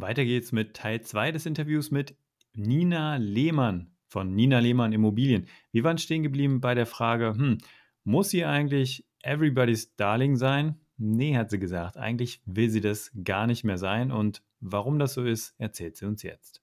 Weiter geht's mit Teil 2 des Interviews mit Nina Lehmann von Nina Lehmann Immobilien. Wir waren stehen geblieben bei der Frage, hm, muss sie eigentlich Everybody's Darling sein? Nee, hat sie gesagt. Eigentlich will sie das gar nicht mehr sein. Und warum das so ist, erzählt sie uns jetzt.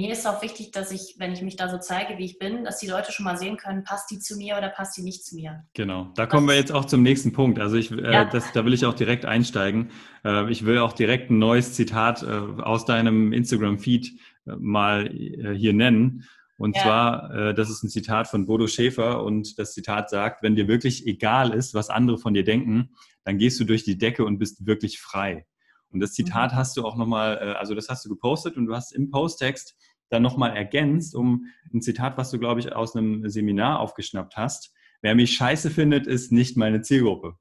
Mir ist auch wichtig, dass ich, wenn ich mich da so zeige, wie ich bin, dass die Leute schon mal sehen können, passt die zu mir oder passt die nicht zu mir. Genau, da kommen wir jetzt auch zum nächsten Punkt. Also ich, äh, ja. das, da will ich auch direkt einsteigen. Äh, ich will auch direkt ein neues Zitat äh, aus deinem Instagram-Feed äh, mal äh, hier nennen. Und ja. zwar, äh, das ist ein Zitat von Bodo Schäfer und das Zitat sagt, wenn dir wirklich egal ist, was andere von dir denken, dann gehst du durch die Decke und bist wirklich frei. Und das Zitat mhm. hast du auch nochmal, äh, also das hast du gepostet und du hast im Posttext dann nochmal ergänzt, um ein Zitat, was du, glaube ich, aus einem Seminar aufgeschnappt hast. Wer mich scheiße findet, ist nicht meine Zielgruppe.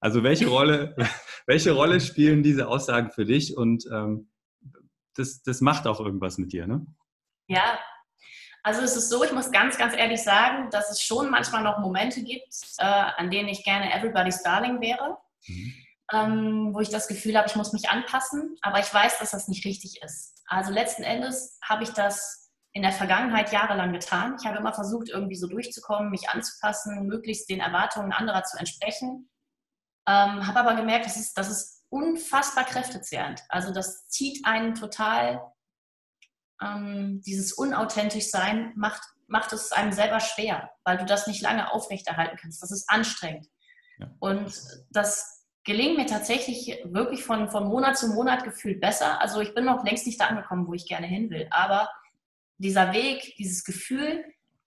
Also welche Rolle, welche Rolle spielen diese Aussagen für dich? Und ähm, das, das macht auch irgendwas mit dir, ne? Ja, also es ist so, ich muss ganz, ganz ehrlich sagen, dass es schon manchmal noch Momente gibt, äh, an denen ich gerne Everybody's Darling wäre. Mhm ähm, wo ich das Gefühl habe, ich muss mich anpassen, aber ich weiß, dass das nicht richtig ist. Also letzten Endes habe ich das in der Vergangenheit jahrelang getan. Ich habe immer versucht, irgendwie so durchzukommen, mich anzupassen, möglichst den Erwartungen anderer zu entsprechen. Ähm, habe aber gemerkt, das ist, das ist unfassbar kräftezehrend. Also das zieht einen total, ähm, dieses unauthentisch sein macht, macht es einem selber schwer, weil du das nicht lange aufrechterhalten kannst. Das ist anstrengend. Ja. Und das gelingt mir tatsächlich wirklich von, von Monat zu Monat gefühlt besser. Also ich bin noch längst nicht da angekommen, wo ich gerne hin will. Aber dieser Weg, dieses Gefühl,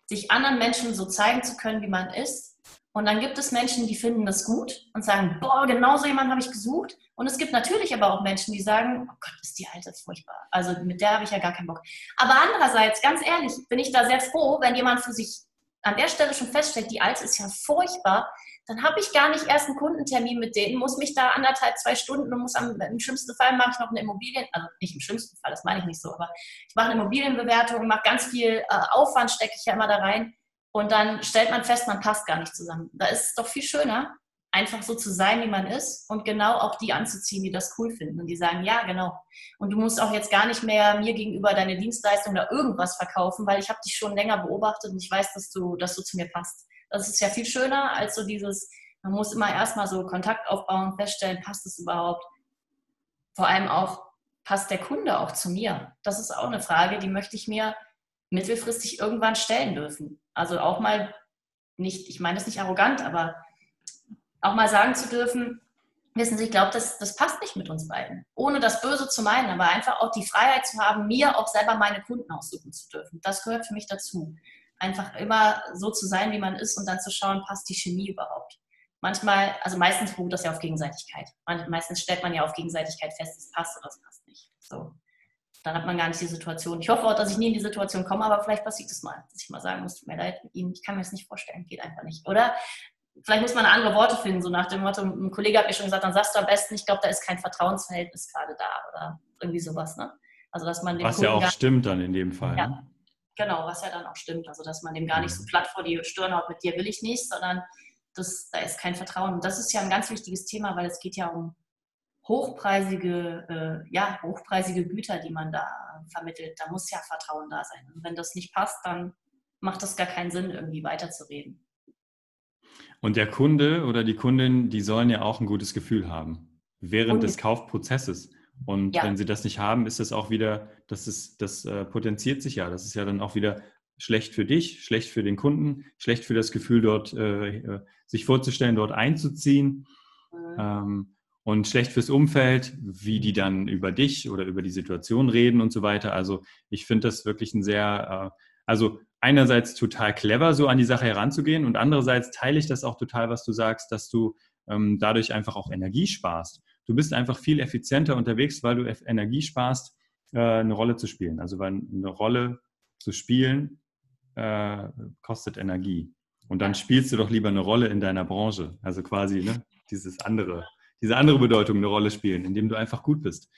sich anderen Menschen so zeigen zu können, wie man ist. Und dann gibt es Menschen, die finden das gut und sagen, boah, genau so jemanden habe ich gesucht. Und es gibt natürlich aber auch Menschen, die sagen, oh Gott, ist die Alte furchtbar. Also mit der habe ich ja gar keinen Bock. Aber andererseits, ganz ehrlich, bin ich da sehr froh, wenn jemand für sich an der Stelle schon feststellt, die Alte ist ja furchtbar, dann habe ich gar nicht erst einen Kundentermin mit denen, muss mich da anderthalb, zwei Stunden und muss am, im schlimmsten Fall mache ich noch eine Immobilien, also nicht im schlimmsten Fall, das meine ich nicht so, aber ich mache eine Immobilienbewertung, mache ganz viel äh, Aufwand, stecke ich ja immer da rein und dann stellt man fest, man passt gar nicht zusammen. Da ist es doch viel schöner, einfach so zu sein, wie man ist und genau auch die anzuziehen, die das cool finden und die sagen, ja, genau. Und du musst auch jetzt gar nicht mehr mir gegenüber deine Dienstleistung oder irgendwas verkaufen, weil ich habe dich schon länger beobachtet und ich weiß, dass du, dass du zu mir passt. Das ist ja viel schöner als so dieses, man muss immer erstmal so Kontakt aufbauen, feststellen, passt es überhaupt. Vor allem auch, passt der Kunde auch zu mir? Das ist auch eine Frage, die möchte ich mir mittelfristig irgendwann stellen dürfen. Also auch mal nicht, ich meine das nicht arrogant, aber auch mal sagen zu dürfen, wissen Sie, ich glaube, das, das passt nicht mit uns beiden. Ohne das Böse zu meinen, aber einfach auch die Freiheit zu haben, mir auch selber meine Kunden aussuchen zu dürfen. Das gehört für mich dazu einfach immer so zu sein, wie man ist und dann zu schauen, passt die Chemie überhaupt. Manchmal, also meistens beruht das ja auf Gegenseitigkeit. Meistens stellt man ja auf Gegenseitigkeit fest, es passt oder es passt nicht. So. Dann hat man gar nicht die Situation. Ich hoffe auch, dass ich nie in die Situation komme, aber vielleicht passiert es mal, dass ich mal sagen muss, tut mir leid mit Ihnen, ich kann mir das nicht vorstellen, geht einfach nicht. Oder vielleicht muss man andere Worte finden, so nach dem Motto, ein Kollege hat mir schon gesagt, dann sagst du am besten, ich glaube, da ist kein Vertrauensverhältnis gerade da oder irgendwie sowas. Ne? Also, dass man Was ja auch stimmt dann in dem Fall. Ja, ne? Genau, was ja dann auch stimmt. Also, dass man dem gar nicht so mhm. platt vor die Stirn haut, mit dir will ich nicht, sondern das, da ist kein Vertrauen. Und das ist ja ein ganz wichtiges Thema, weil es geht ja um hochpreisige, äh, ja, hochpreisige Güter, die man da vermittelt. Da muss ja Vertrauen da sein. Und wenn das nicht passt, dann macht das gar keinen Sinn, irgendwie weiterzureden. Und der Kunde oder die Kundin, die sollen ja auch ein gutes Gefühl haben während des Kaufprozesses. Und ja. wenn sie das nicht haben, ist das auch wieder, das, ist, das äh, potenziert sich ja. Das ist ja dann auch wieder schlecht für dich, schlecht für den Kunden, schlecht für das Gefühl, dort äh, äh sich vorzustellen, dort einzuziehen. Mhm. Ähm, und schlecht fürs Umfeld, wie die dann über dich oder über die Situation reden und so weiter. Also ich finde das wirklich ein sehr, äh, also einerseits total clever, so an die Sache heranzugehen und andererseits teile ich das auch total, was du sagst, dass du ähm, dadurch einfach auch Energie sparst. Du bist einfach viel effizienter unterwegs, weil du Energie sparst, äh, eine Rolle zu spielen. Also weil eine Rolle zu spielen äh, kostet Energie. Und dann spielst du doch lieber eine Rolle in deiner Branche. Also quasi ne, dieses andere, diese andere Bedeutung eine Rolle spielen, indem du einfach gut bist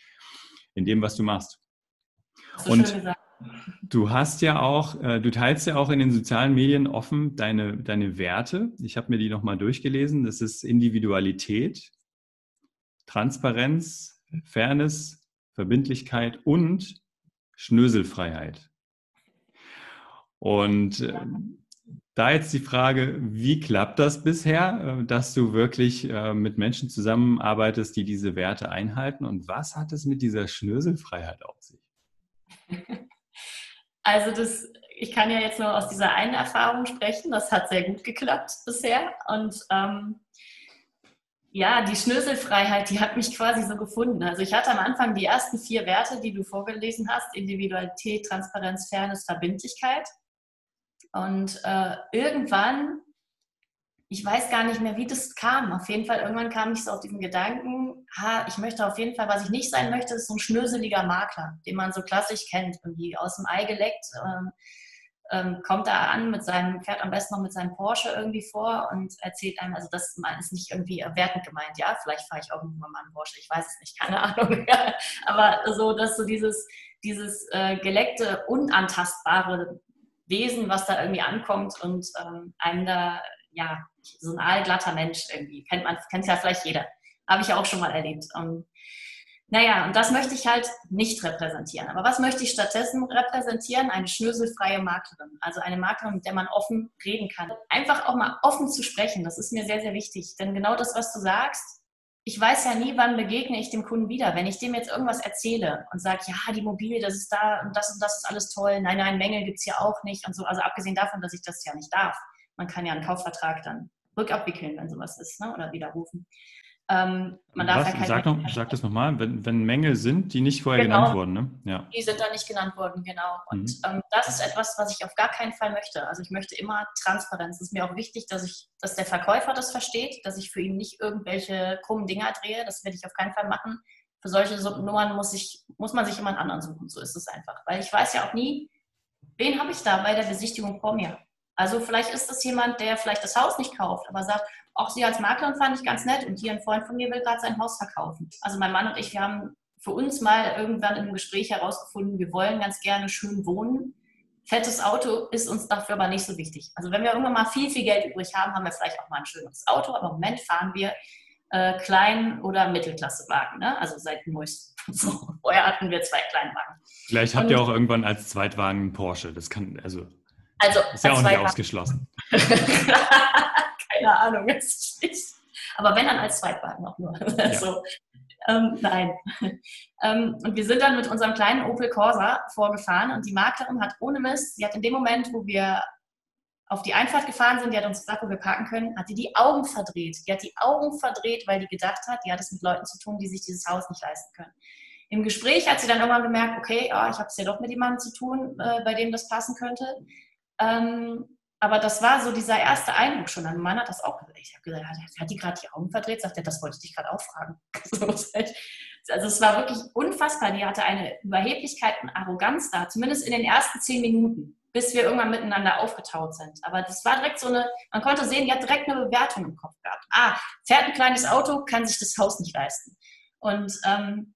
in dem, was du machst. So und du hast ja auch, äh, du teilst ja auch in den sozialen Medien offen deine, deine Werte. Ich habe mir die nochmal durchgelesen. Das ist Individualität, Transparenz, Fairness, Verbindlichkeit und Schnöselfreiheit. Und äh, da jetzt die Frage, wie klappt das bisher, äh, dass du wirklich äh, mit Menschen zusammenarbeitest, die diese Werte einhalten? Und was hat es mit dieser Schnöselfreiheit auf sich? Also das, ich kann ja jetzt nur aus dieser einen Erfahrung sprechen. Das hat sehr gut geklappt bisher. Und ähm, ja, die Schnöselfreiheit, die hat mich quasi so gefunden. Also ich hatte am Anfang die ersten vier Werte, die du vorgelesen hast. Individualität, Transparenz, Fairness, Verbindlichkeit. Und äh, irgendwann, ich weiß gar nicht mehr, wie das kam. Auf jeden Fall, irgendwann kam ich so auf diesen Gedanken, ha, ich möchte auf jeden Fall, was ich nicht sein möchte, ist so ein schnöseliger Makler, den man so klassisch kennt, irgendwie aus dem Ei geleckt. Ähm, ähm, kommt da an mit seinem, fährt am besten noch mit seinem Porsche irgendwie vor und erzählt einem, also das ist nicht irgendwie wertend gemeint, ja, vielleicht fahre ich auch irgendwann mal einen Porsche, ich weiß es nicht, keine Ahnung, aber so, dass so dieses, dieses äh, geleckte, unantastbare Wesen, was da irgendwie ankommt und ähm, einem da, ja, so ein aalglatter Mensch irgendwie. Kennt man, kennt ja vielleicht jeder. Habe ich ja auch schon mal erlebt. Und, naja, und das möchte ich halt nicht repräsentieren. Aber was möchte ich stattdessen repräsentieren? Eine schnöselfreie Maklerin. Also eine Maklerin, mit der man offen reden kann. Einfach auch mal offen zu sprechen, das ist mir sehr, sehr wichtig. Denn genau das, was du sagst, ich weiß ja nie, wann begegne ich dem Kunden wieder. Wenn ich dem jetzt irgendwas erzähle und sage, ja, die Immobilie, das ist da und das und das ist alles toll, nein, nein, Mängel gibt es hier auch nicht und so. Also abgesehen davon, dass ich das ja nicht darf. Man kann ja einen Kaufvertrag dann rückabwickeln, wenn sowas ist, ne? oder widerrufen. Ähm, man darf Was? Ja sag, noch, sag das nochmal, wenn, wenn Mängel sind, die nicht vorher genau, genannt wurden. Ne? Ja. Die sind da nicht genannt worden, genau. Und mhm. ähm, das ist etwas, was ich auf gar keinen Fall möchte. Also ich möchte immer Transparenz. Es ist mir auch wichtig, dass ich, dass der Verkäufer das versteht, dass ich für ihn nicht irgendwelche krummen Dinger drehe. Das werde ich auf keinen Fall machen. Für solche Nummern muss, ich, muss man sich immer einen anderen suchen. So ist es einfach. Weil ich weiß ja auch nie, wen habe ich da bei der Besichtigung vor mir. Also vielleicht ist das jemand, der vielleicht das Haus nicht kauft, aber sagt, auch Sie als Maklerin fand ich ganz nett und hier ein Freund von mir will gerade sein Haus verkaufen. Also mein Mann und ich, wir haben für uns mal irgendwann im Gespräch herausgefunden, wir wollen ganz gerne schön wohnen. Fettes Auto ist uns dafür aber nicht so wichtig. Also wenn wir irgendwann mal viel, viel Geld übrig haben, haben wir vielleicht auch mal ein schönes Auto, aber im Moment fahren wir äh, Klein- oder Mittelklassewagen. Ne? Also seit neuestem. So, vorher hatten wir zwei Kleinwagen. Vielleicht habt und, ihr auch irgendwann als Zweitwagen einen Porsche. Das kann, also, also ist ja auch nicht ausgeschlossen. keine Ahnung, ist nicht. Aber wenn dann als Zweitwagen noch nur. Ja. Also, ähm, nein. Ähm, und wir sind dann mit unserem kleinen Opel Corsa vorgefahren und die Maklerin hat ohne Mist, sie hat in dem Moment, wo wir auf die Einfahrt gefahren sind, die hat uns gesagt, wo wir parken können, hat die die Augen verdreht. Die hat die Augen verdreht, weil die gedacht hat, die hat es mit Leuten zu tun, die sich dieses Haus nicht leisten können. Im Gespräch hat sie dann irgendwann gemerkt, okay, oh, ich habe es ja doch mit jemandem zu tun, äh, bei dem das passen könnte. Ähm, aber das war so dieser erste Eindruck schon. Mein Mann hat das auch gesagt. Ich habe gesagt, hat die gerade die Augen verdreht? Sagt er, das wollte ich dich gerade auch fragen. also es war wirklich unfassbar. Die hatte eine Überheblichkeit und Arroganz da, zumindest in den ersten zehn Minuten, bis wir irgendwann miteinander aufgetaut sind. Aber das war direkt so eine, man konnte sehen, die hat direkt eine Bewertung im Kopf gehabt. Ah, fährt ein kleines Auto, kann sich das Haus nicht leisten. Und ähm,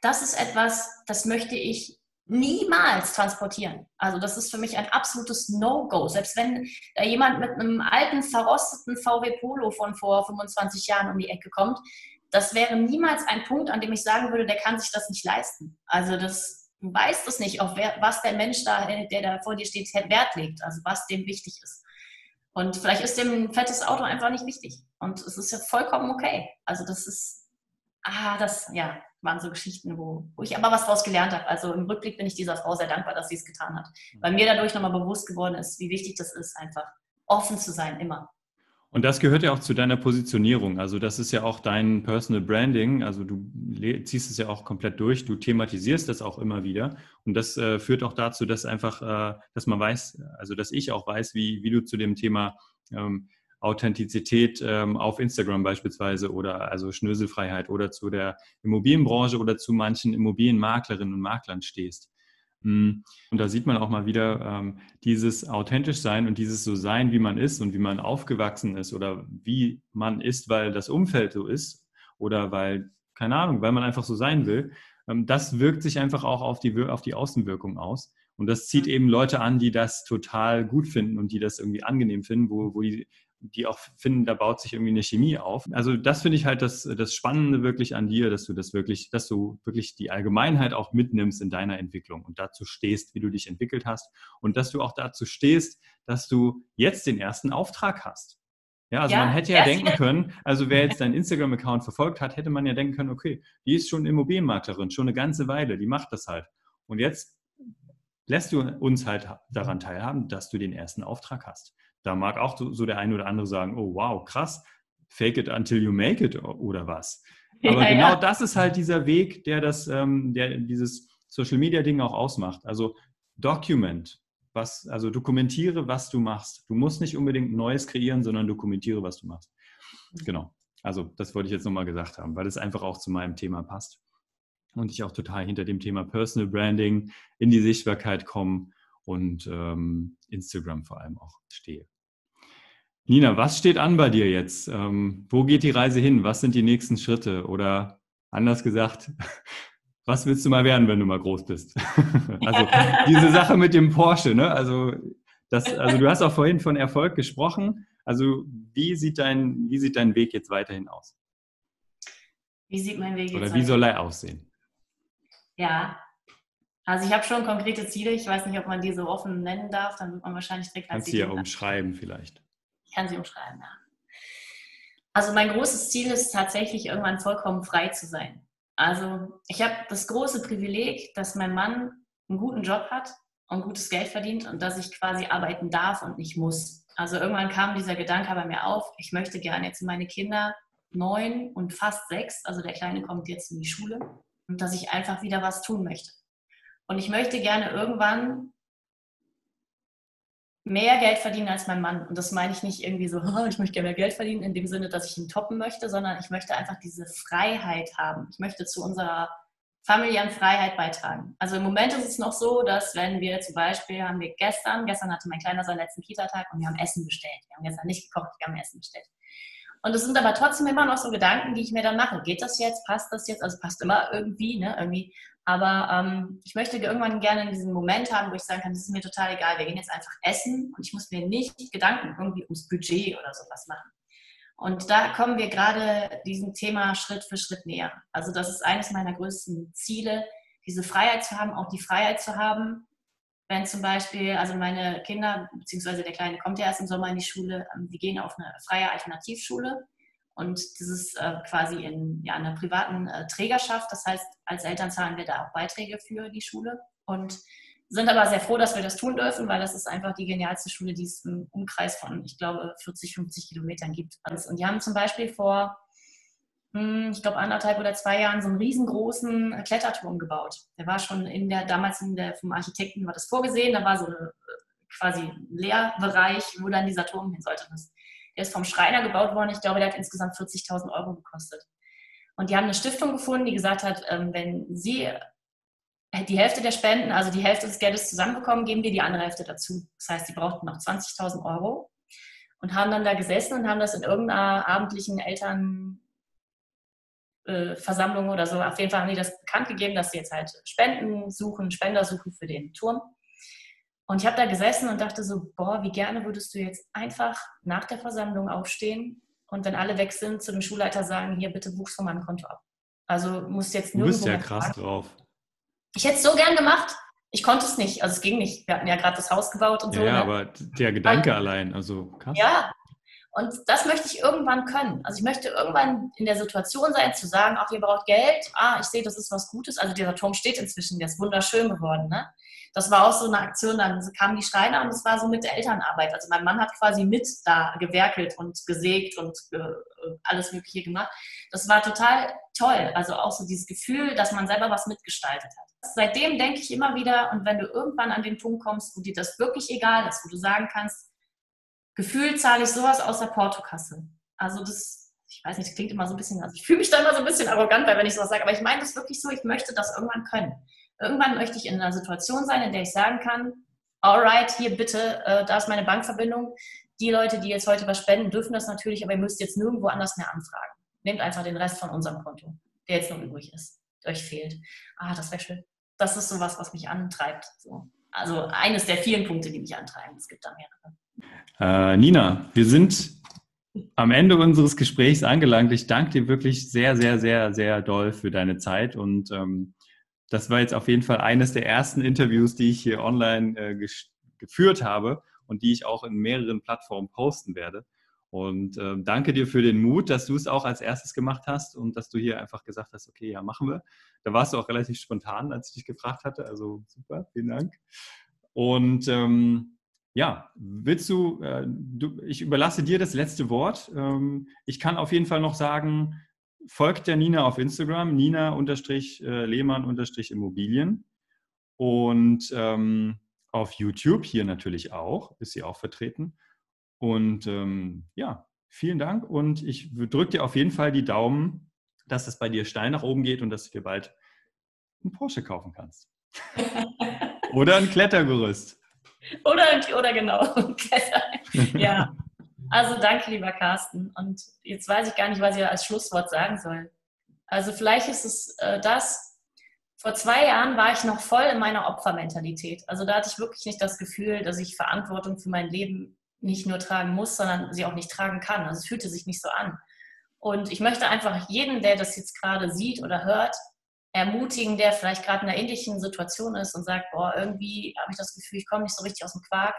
das ist etwas, das möchte ich niemals transportieren. Also das ist für mich ein absolutes No-Go. Selbst wenn da jemand mit einem alten, verrosteten VW Polo von vor 25 Jahren um die Ecke kommt, das wäre niemals ein Punkt, an dem ich sagen würde, der kann sich das nicht leisten. Also das, du weißt es nicht, auf wer, was der Mensch da, der da vor dir steht, Wert legt, also was dem wichtig ist. Und vielleicht ist dem ein fettes Auto einfach nicht wichtig. Und es ist ja vollkommen okay. Also das ist, ah, das, ja, waren so Geschichten, wo, wo ich aber was daraus gelernt habe. Also im Rückblick bin ich dieser Frau sehr dankbar, dass sie es getan hat. Weil mir dadurch nochmal bewusst geworden ist, wie wichtig das ist, einfach offen zu sein, immer. Und das gehört ja auch zu deiner Positionierung. Also das ist ja auch dein Personal Branding. Also du ziehst es ja auch komplett durch. Du thematisierst das auch immer wieder. Und das äh, führt auch dazu, dass einfach, äh, dass man weiß, also dass ich auch weiß, wie, wie du zu dem Thema ähm, Authentizität ähm, auf Instagram beispielsweise oder also Schnöselfreiheit oder zu der Immobilienbranche oder zu manchen Immobilienmaklerinnen und Maklern stehst. Mm. Und da sieht man auch mal wieder ähm, dieses authentisch sein und dieses so sein, wie man ist und wie man aufgewachsen ist oder wie man ist, weil das Umfeld so ist oder weil, keine Ahnung, weil man einfach so sein will. Ähm, das wirkt sich einfach auch auf die, auf die Außenwirkung aus. Und das zieht mhm. eben Leute an, die das total gut finden und die das irgendwie angenehm finden, wo, wo die die auch finden, da baut sich irgendwie eine Chemie auf. Also das finde ich halt das, das Spannende wirklich an dir, dass du das wirklich, dass du wirklich die Allgemeinheit auch mitnimmst in deiner Entwicklung und dazu stehst, wie du dich entwickelt hast und dass du auch dazu stehst, dass du jetzt den ersten Auftrag hast. Ja, also ja, man hätte ja denken können, also wer jetzt deinen Instagram-Account verfolgt hat, hätte man ja denken können, okay, die ist schon Immobilienmaklerin, schon eine ganze Weile, die macht das halt. Und jetzt lässt du uns halt daran teilhaben, dass du den ersten Auftrag hast. Da mag auch so der eine oder andere sagen, oh wow, krass, fake it until you make it oder was. Aber ja, genau ja. das ist halt dieser Weg, der das, ähm, der dieses Social Media Ding auch ausmacht. Also document, was, also dokumentiere, was du machst. Du musst nicht unbedingt Neues kreieren, sondern dokumentiere, was du machst. Genau. Also das wollte ich jetzt nochmal gesagt haben, weil es einfach auch zu meinem Thema passt. Und ich auch total hinter dem Thema Personal Branding in die Sichtbarkeit komme und ähm, Instagram vor allem auch stehe. Nina, was steht an bei dir jetzt? Ähm, wo geht die Reise hin? Was sind die nächsten Schritte? Oder anders gesagt, was willst du mal werden, wenn du mal groß bist? also diese Sache mit dem Porsche, ne? Also, das, also du hast auch vorhin von Erfolg gesprochen. Also wie sieht dein, wie sieht dein Weg jetzt weiterhin aus? Wie sieht mein Weg jetzt Oder wie soll er aussehen? Ja, also ich habe schon konkrete Ziele. Ich weiß nicht, ob man die so offen nennen darf. Dann wird man wahrscheinlich direkt Kannst du ja umschreiben vielleicht. Kann sie umschreiben, ja. Also mein großes Ziel ist tatsächlich irgendwann vollkommen frei zu sein. Also ich habe das große Privileg, dass mein Mann einen guten Job hat und gutes Geld verdient und dass ich quasi arbeiten darf und nicht muss. Also irgendwann kam dieser Gedanke bei mir auf, ich möchte gerne jetzt meine Kinder neun und fast sechs, also der Kleine kommt jetzt in die Schule und dass ich einfach wieder was tun möchte. Und ich möchte gerne irgendwann mehr Geld verdienen als mein Mann. Und das meine ich nicht irgendwie so, oh, ich möchte gerne mehr Geld verdienen, in dem Sinne, dass ich ihn toppen möchte, sondern ich möchte einfach diese Freiheit haben. Ich möchte zu unserer familiären Freiheit beitragen. Also im Moment ist es noch so, dass wenn wir zum Beispiel, haben wir gestern, gestern hatte mein Kleiner seinen letzten Kita-Tag und wir haben Essen bestellt. Wir haben gestern nicht gekocht, wir haben Essen bestellt. Und es sind aber trotzdem immer noch so Gedanken, die ich mir dann mache. Geht das jetzt? Passt das jetzt? Also passt immer irgendwie, ne? Irgendwie aber ähm, ich möchte irgendwann gerne diesen Moment haben, wo ich sagen kann, das ist mir total egal, wir gehen jetzt einfach essen und ich muss mir nicht Gedanken irgendwie ums Budget oder sowas machen. Und da kommen wir gerade diesem Thema Schritt für Schritt näher. Also das ist eines meiner größten Ziele, diese Freiheit zu haben, auch die Freiheit zu haben, wenn zum Beispiel, also meine Kinder, beziehungsweise der Kleine kommt ja erst im Sommer in die Schule, ähm, die gehen auf eine freie Alternativschule und das ist äh, quasi in ja, einer privaten äh, Trägerschaft. Das heißt, als Eltern zahlen wir da auch Beiträge für die Schule und sind aber sehr froh, dass wir das tun dürfen, weil das ist einfach die genialste Schule, die es im Umkreis von, ich glaube, 40, 50 Kilometern gibt. Und die haben zum Beispiel vor, hm, ich glaube, anderthalb oder zwei Jahren so einen riesengroßen Kletterturm gebaut. Der war schon in der, damals in der, vom Architekten war das vorgesehen, da war so eine, äh, quasi ein Lehrbereich, wo dann dieser Turm hin sollte. Das der ist vom Schreiner gebaut worden. Ich glaube, der hat insgesamt 40.000 Euro gekostet. Und die haben eine Stiftung gefunden, die gesagt hat, ähm, wenn sie die Hälfte der Spenden, also die Hälfte des Geldes zusammenbekommen, geben wir die andere Hälfte dazu. Das heißt, sie brauchten noch 20.000 Euro und haben dann da gesessen und haben das in irgendeiner abendlichen Elternversammlung äh, oder so, auf jeden Fall haben die das bekannt gegeben, dass sie jetzt halt Spenden suchen, Spender suchen für den Turm. Und ich habe da gesessen und dachte so, boah, wie gerne würdest du jetzt einfach nach der Versammlung aufstehen und wenn alle weg sind, zu dem Schulleiter sagen, hier, bitte buchst von meinem Konto ab. Also musst jetzt nur. Du bist ja krass fragen. drauf. Ich hätte es so gern gemacht. Ich konnte es nicht. Also es ging nicht. Wir hatten ja gerade das Haus gebaut und so. Ja, ne? aber der Gedanke aber, allein, also krass. Ja. Und das möchte ich irgendwann können. Also ich möchte irgendwann in der Situation sein, zu sagen, ach, ihr braucht Geld, ah, ich sehe, das ist was Gutes. Also dieser Turm steht inzwischen, der ist wunderschön geworden. Ne? Das war auch so eine Aktion, dann kamen die Schreiner und es war so mit der Elternarbeit. Also mein Mann hat quasi mit da gewerkelt und gesägt und äh, alles Mögliche gemacht. Das war total toll. Also auch so dieses Gefühl, dass man selber was mitgestaltet hat. Seitdem denke ich immer wieder, und wenn du irgendwann an den Punkt kommst, wo dir das wirklich egal ist, wo du sagen kannst, gefühlt zahle ich sowas aus der Portokasse. Also das, ich weiß nicht, das klingt immer so ein bisschen, also ich fühle mich da immer so ein bisschen arrogant, weil wenn ich sowas sage, aber ich meine das wirklich so, ich möchte das irgendwann können. Irgendwann möchte ich in einer Situation sein, in der ich sagen kann, alright, hier bitte, äh, da ist meine Bankverbindung. Die Leute, die jetzt heute was spenden, dürfen das natürlich, aber ihr müsst jetzt nirgendwo anders mehr anfragen. Nehmt einfach den Rest von unserem Konto, der jetzt noch übrig ist, der euch fehlt. Ah, das wäre schön. Das ist sowas, was mich antreibt. So. Also eines der vielen Punkte, die mich antreiben. Es gibt da mehrere. Äh, Nina, wir sind am Ende unseres Gesprächs angelangt. Ich danke dir wirklich sehr, sehr, sehr, sehr doll für deine Zeit und ähm, das war jetzt auf jeden Fall eines der ersten Interviews, die ich hier online äh, geführt habe und die ich auch in mehreren Plattformen posten werde. Und äh, danke dir für den Mut, dass du es auch als erstes gemacht hast und dass du hier einfach gesagt hast, okay, ja, machen wir. Da warst du auch relativ spontan, als ich dich gefragt hatte. Also super, vielen Dank. Und ähm, ja, willst du, äh, du, ich überlasse dir das letzte Wort. Ähm, ich kann auf jeden Fall noch sagen, folgt der Nina auf Instagram, Nina-Lehmann-Immobilien. Und ähm, auf YouTube hier natürlich auch, ist sie auch vertreten. Und ähm, ja, vielen Dank und ich drücke dir auf jeden Fall die Daumen, dass es bei dir steil nach oben geht und dass du dir bald einen Porsche kaufen kannst. oder ein Klettergerüst. Oder, oder genau, ein Kletter. Ja. Also danke, lieber Carsten. Und jetzt weiß ich gar nicht, was ich als Schlusswort sagen soll. Also vielleicht ist es äh, das, vor zwei Jahren war ich noch voll in meiner Opfermentalität. Also da hatte ich wirklich nicht das Gefühl, dass ich Verantwortung für mein Leben nicht nur tragen muss, sondern sie auch nicht tragen kann. Also es fühlte sich nicht so an. Und ich möchte einfach jeden, der das jetzt gerade sieht oder hört, ermutigen, der vielleicht gerade in einer ähnlichen Situation ist und sagt, boah, irgendwie habe ich das Gefühl, ich komme nicht so richtig aus dem Quark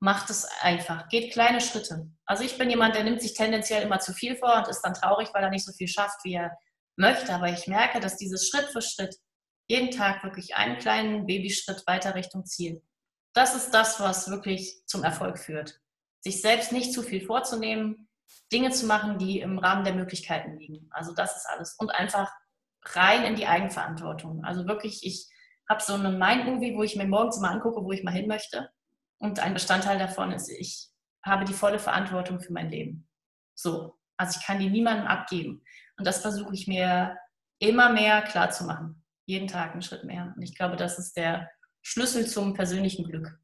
macht es einfach, geht kleine Schritte. Also ich bin jemand, der nimmt sich tendenziell immer zu viel vor und ist dann traurig, weil er nicht so viel schafft, wie er möchte. Aber ich merke, dass dieses Schritt für Schritt, jeden Tag wirklich einen kleinen Babyschritt weiter Richtung Ziel, das ist das, was wirklich zum Erfolg führt. Sich selbst nicht zu viel vorzunehmen, Dinge zu machen, die im Rahmen der Möglichkeiten liegen. Also das ist alles. Und einfach rein in die Eigenverantwortung. Also wirklich, ich habe so einen Mind-Movie, wo ich mir morgens mal angucke, wo ich mal hin möchte und ein Bestandteil davon ist, ich habe die volle Verantwortung für mein Leben. So. Also ich kann die niemandem abgeben. Und das versuche ich mir immer mehr klar zu machen. Jeden Tag einen Schritt mehr. Und ich glaube, das ist der Schlüssel zum persönlichen Glück.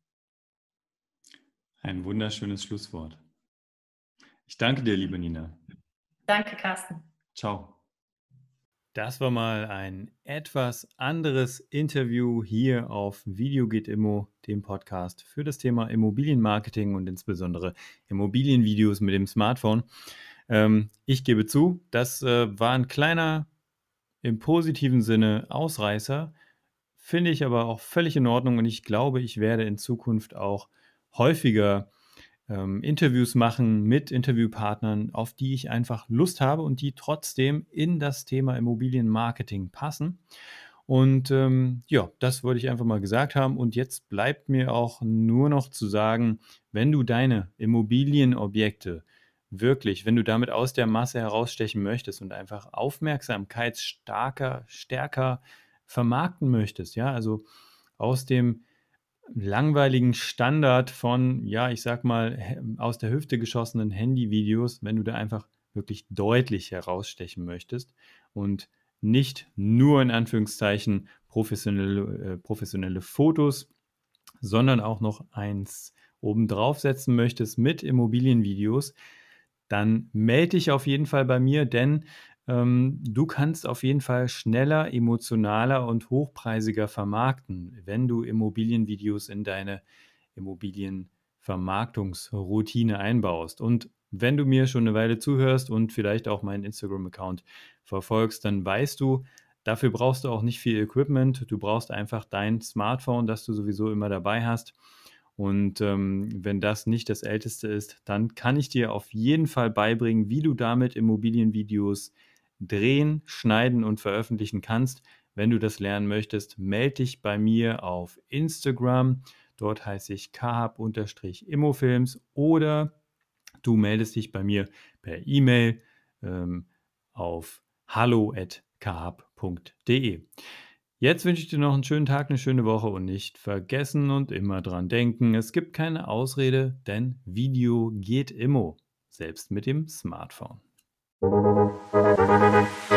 Ein wunderschönes Schlusswort. Ich danke dir, liebe Nina. Danke, Carsten. Ciao. Das war mal ein etwas anderes Interview hier auf Video geht Immo, dem Podcast für das Thema Immobilienmarketing und insbesondere Immobilienvideos mit dem Smartphone. Ähm, ich gebe zu, das äh, war ein kleiner, im positiven Sinne Ausreißer, finde ich aber auch völlig in Ordnung und ich glaube, ich werde in Zukunft auch häufiger ähm, Interviews machen mit Interviewpartnern, auf die ich einfach Lust habe und die trotzdem in das Thema Immobilienmarketing passen. Und ähm, ja, das wollte ich einfach mal gesagt haben. Und jetzt bleibt mir auch nur noch zu sagen, wenn du deine Immobilienobjekte wirklich, wenn du damit aus der Masse herausstechen möchtest und einfach aufmerksamkeitsstarker, stärker vermarkten möchtest, ja, also aus dem langweiligen Standard von, ja, ich sag mal, aus der Hüfte geschossenen Handyvideos, wenn du da einfach wirklich deutlich herausstechen möchtest und nicht nur in Anführungszeichen professionelle, äh, professionelle Fotos, sondern auch noch eins obendrauf setzen möchtest mit Immobilienvideos, dann melde dich auf jeden Fall bei mir, denn ähm, du kannst auf jeden Fall schneller, emotionaler und hochpreisiger vermarkten, wenn du Immobilienvideos in deine Immobilienvermarktungsroutine einbaust. Und wenn du mir schon eine Weile zuhörst und vielleicht auch meinen Instagram-Account verfolgst, dann weißt du, dafür brauchst du auch nicht viel Equipment. Du brauchst einfach dein Smartphone, das du sowieso immer dabei hast. Und ähm, wenn das nicht das älteste ist, dann kann ich dir auf jeden Fall beibringen, wie du damit Immobilienvideos drehen, schneiden und veröffentlichen kannst. Wenn du das lernen möchtest, melde dich bei mir auf Instagram. Dort heiße ich kahab-immofilms oder du meldest dich bei mir per E-Mail ähm, auf hallo.kahab.de. Jetzt wünsche ich dir noch einen schönen Tag, eine schöne Woche und nicht vergessen und immer dran denken, es gibt keine Ausrede, denn Video geht immer, selbst mit dem Smartphone. Thank you.